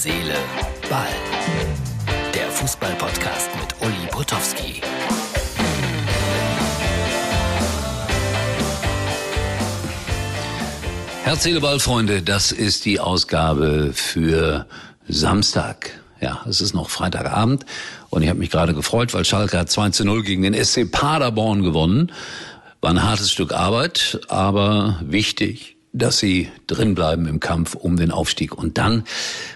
Seele, Ball. Der Fußball-Podcast mit Uli Potowski. Herz, Seele, Ball, Freunde, das ist die Ausgabe für Samstag. Ja, es ist noch Freitagabend und ich habe mich gerade gefreut, weil Schalke hat 2 zu 0 gegen den SC Paderborn gewonnen. War ein hartes Stück Arbeit, aber wichtig dass sie drinbleiben im Kampf um den Aufstieg. Und dann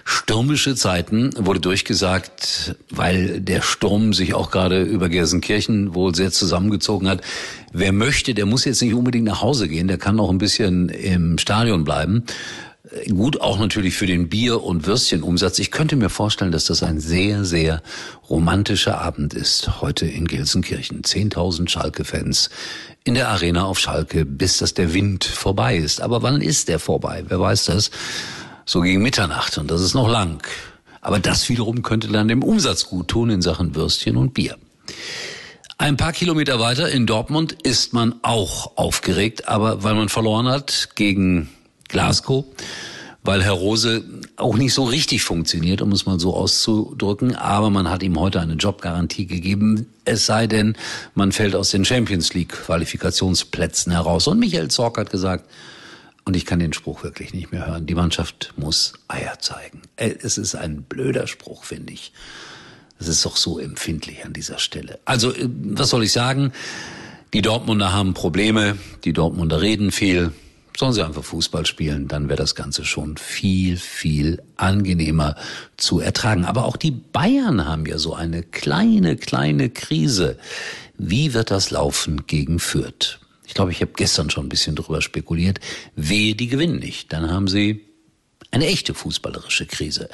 stürmische Zeiten wurde durchgesagt, weil der Sturm sich auch gerade über Gelsenkirchen wohl sehr zusammengezogen hat. Wer möchte, der muss jetzt nicht unbedingt nach Hause gehen, der kann auch ein bisschen im Stadion bleiben. Gut auch natürlich für den Bier- und Würstchenumsatz. Ich könnte mir vorstellen, dass das ein sehr, sehr romantischer Abend ist heute in Gelsenkirchen. 10.000 Schalke-Fans in der Arena auf Schalke, bis dass der Wind vorbei ist. Aber wann ist der vorbei? Wer weiß das? So gegen Mitternacht und das ist noch lang. Aber das wiederum könnte dann dem Umsatz gut tun in Sachen Würstchen und Bier. Ein paar Kilometer weiter in Dortmund ist man auch aufgeregt, aber weil man verloren hat gegen Glasgow, weil Herr Rose auch nicht so richtig funktioniert, um es mal so auszudrücken. Aber man hat ihm heute eine Jobgarantie gegeben. Es sei denn, man fällt aus den Champions League Qualifikationsplätzen heraus. Und Michael Zorc hat gesagt, und ich kann den Spruch wirklich nicht mehr hören, die Mannschaft muss Eier zeigen. Äh, es ist ein blöder Spruch, finde ich. Es ist doch so empfindlich an dieser Stelle. Also, äh, was soll ich sagen? Die Dortmunder haben Probleme, die Dortmunder reden viel, Sollen sie einfach Fußball spielen, dann wäre das Ganze schon viel, viel angenehmer zu ertragen. Aber auch die Bayern haben ja so eine kleine, kleine Krise. Wie wird das laufen gegen Fürth? Ich glaube, ich habe gestern schon ein bisschen drüber spekuliert. Wehe, die gewinnen nicht. Dann haben sie eine echte fußballerische Krise.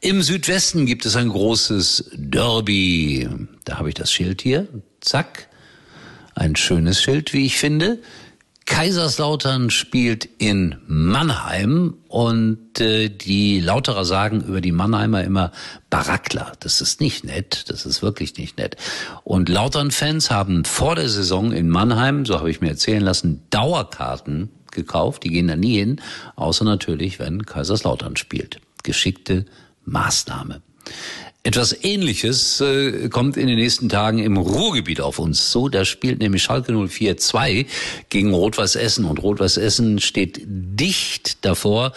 Im Südwesten gibt es ein großes Derby. Da habe ich das Schild hier. Zack. Ein schönes Schild, wie ich finde. Kaiserslautern spielt in Mannheim und äh, die Lauterer sagen über die Mannheimer immer Barackler. Das ist nicht nett, das ist wirklich nicht nett. Und Lautern-Fans haben vor der Saison in Mannheim, so habe ich mir erzählen lassen, Dauerkarten gekauft. Die gehen da nie hin, außer natürlich, wenn Kaiserslautern spielt. Geschickte Maßnahme. Etwas Ähnliches äh, kommt in den nächsten Tagen im Ruhrgebiet auf uns zu. Da spielt nämlich Schalke 04-2 gegen Rot-Weiß Essen und Rot-Weiß Essen steht dicht davor,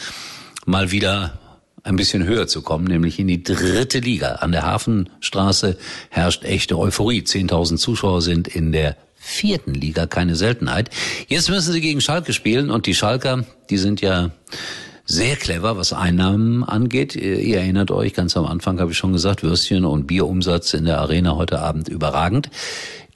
mal wieder ein bisschen höher zu kommen, nämlich in die dritte Liga. An der Hafenstraße herrscht echte Euphorie. 10.000 Zuschauer sind in der vierten Liga, keine Seltenheit. Jetzt müssen sie gegen Schalke spielen und die Schalker, die sind ja sehr clever, was Einnahmen angeht. Ihr erinnert euch, ganz am Anfang habe ich schon gesagt, Würstchen und Bierumsatz in der Arena heute Abend überragend.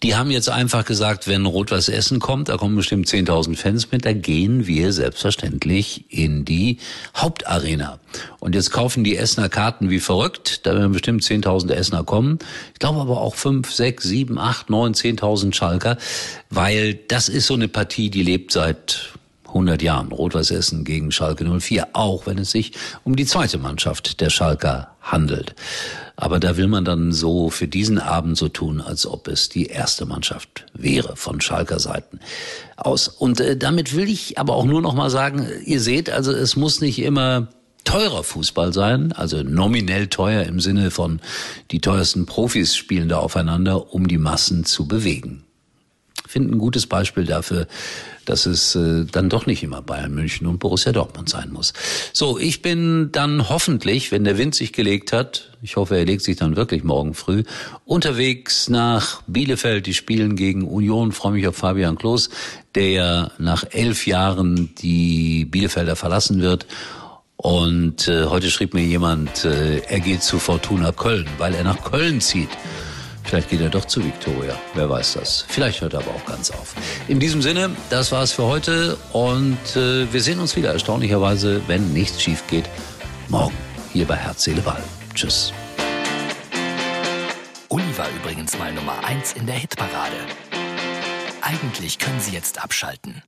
Die haben jetzt einfach gesagt, wenn Rot-Weiß Essen kommt, da kommen bestimmt 10.000 Fans mit, da gehen wir selbstverständlich in die Hauptarena. Und jetzt kaufen die Essener Karten wie verrückt, da werden bestimmt 10.000 Essener kommen. Ich glaube aber auch 5, 6, 7, 8, 9, 10.000 Schalker, weil das ist so eine Partie, die lebt seit 100 Jahren. Rot-Weiß Essen gegen Schalke 04, auch wenn es sich um die zweite Mannschaft der Schalker handelt. Aber da will man dann so für diesen Abend so tun, als ob es die erste Mannschaft wäre von Schalker Seiten aus. Und äh, damit will ich aber auch nur noch mal sagen, ihr seht, also es muss nicht immer teurer Fußball sein, also nominell teuer im Sinne von die teuersten Profis spielen da aufeinander, um die Massen zu bewegen. Finde ein gutes Beispiel dafür dass es äh, dann doch nicht immer Bayern München und Borussia Dortmund sein muss. So, ich bin dann hoffentlich, wenn der Wind sich gelegt hat, ich hoffe, er legt sich dann wirklich morgen früh, unterwegs nach Bielefeld. Die spielen gegen Union. freue mich auf Fabian Klos, der ja nach elf Jahren die Bielefelder verlassen wird. Und äh, heute schrieb mir jemand, äh, er geht zu Fortuna Köln, weil er nach Köln zieht. Vielleicht geht er doch zu Victoria. Wer weiß das. Vielleicht hört er aber auch ganz auf. In diesem Sinne, das war's für heute und äh, wir sehen uns wieder erstaunlicherweise, wenn nichts schief geht, morgen hier bei Herz, Seele, Ball. Tschüss. Uli war übrigens mal Nummer eins in der Hitparade. Eigentlich können Sie jetzt abschalten.